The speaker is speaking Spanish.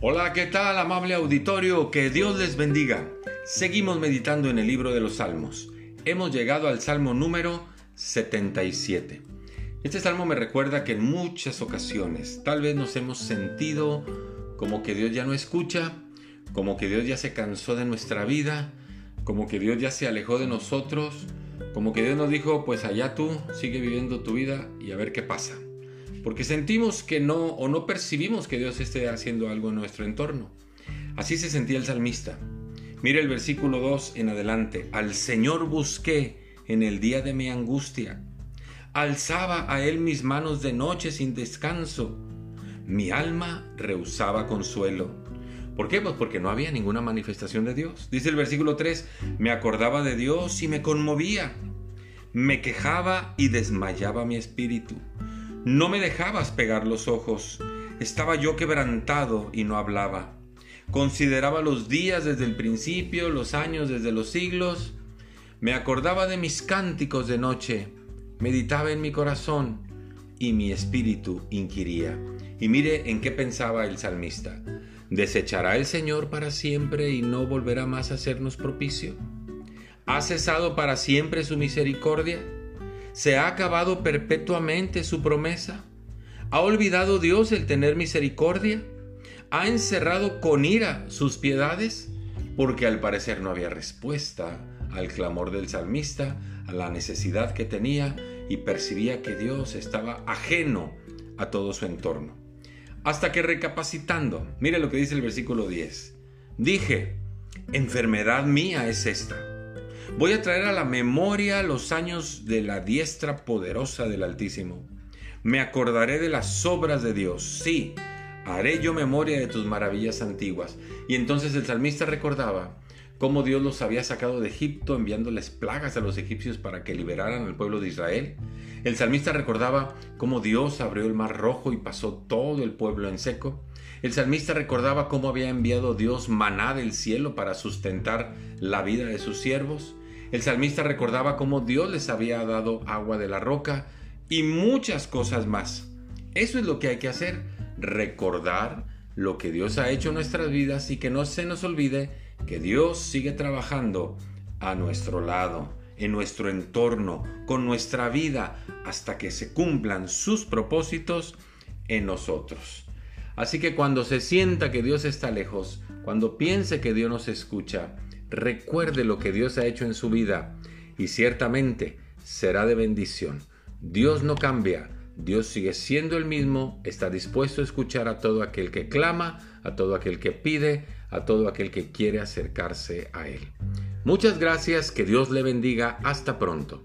Hola, ¿qué tal amable auditorio? Que Dios les bendiga. Seguimos meditando en el libro de los Salmos. Hemos llegado al Salmo número 77. Este salmo me recuerda que en muchas ocasiones tal vez nos hemos sentido como que Dios ya no escucha, como que Dios ya se cansó de nuestra vida, como que Dios ya se alejó de nosotros, como que Dios nos dijo, pues allá tú, sigue viviendo tu vida y a ver qué pasa porque sentimos que no o no percibimos que Dios esté haciendo algo en nuestro entorno. Así se sentía el salmista. Mire el versículo 2 en adelante. Al Señor busqué en el día de mi angustia. Alzaba a Él mis manos de noche sin descanso. Mi alma rehusaba consuelo. ¿Por qué? Pues porque no había ninguna manifestación de Dios. Dice el versículo 3, me acordaba de Dios y me conmovía. Me quejaba y desmayaba mi espíritu. No me dejabas pegar los ojos. Estaba yo quebrantado y no hablaba. Consideraba los días desde el principio, los años desde los siglos. Me acordaba de mis cánticos de noche. Meditaba en mi corazón y mi espíritu inquiría. Y mire en qué pensaba el salmista. ¿Desechará el Señor para siempre y no volverá más a hacernos propicio? ¿Ha cesado para siempre su misericordia? ¿Se ha acabado perpetuamente su promesa? ¿Ha olvidado Dios el tener misericordia? ¿Ha encerrado con ira sus piedades? Porque al parecer no había respuesta al clamor del salmista, a la necesidad que tenía y percibía que Dios estaba ajeno a todo su entorno. Hasta que recapacitando, mire lo que dice el versículo 10. Dije, enfermedad mía es esta Voy a traer a la memoria los años de la diestra poderosa del Altísimo. Me acordaré de las obras de Dios. Sí, haré yo memoria de tus maravillas antiguas. Y entonces el salmista recordaba cómo Dios los había sacado de Egipto enviándoles plagas a los egipcios para que liberaran al pueblo de Israel. El salmista recordaba cómo Dios abrió el mar rojo y pasó todo el pueblo en seco. El salmista recordaba cómo había enviado Dios maná del cielo para sustentar la vida de sus siervos. El salmista recordaba cómo Dios les había dado agua de la roca y muchas cosas más. Eso es lo que hay que hacer, recordar lo que Dios ha hecho en nuestras vidas y que no se nos olvide que Dios sigue trabajando a nuestro lado, en nuestro entorno, con nuestra vida, hasta que se cumplan sus propósitos en nosotros. Así que cuando se sienta que Dios está lejos, cuando piense que Dios nos escucha, recuerde lo que Dios ha hecho en su vida y ciertamente será de bendición. Dios no cambia, Dios sigue siendo el mismo, está dispuesto a escuchar a todo aquel que clama, a todo aquel que pide, a todo aquel que quiere acercarse a Él. Muchas gracias, que Dios le bendiga, hasta pronto.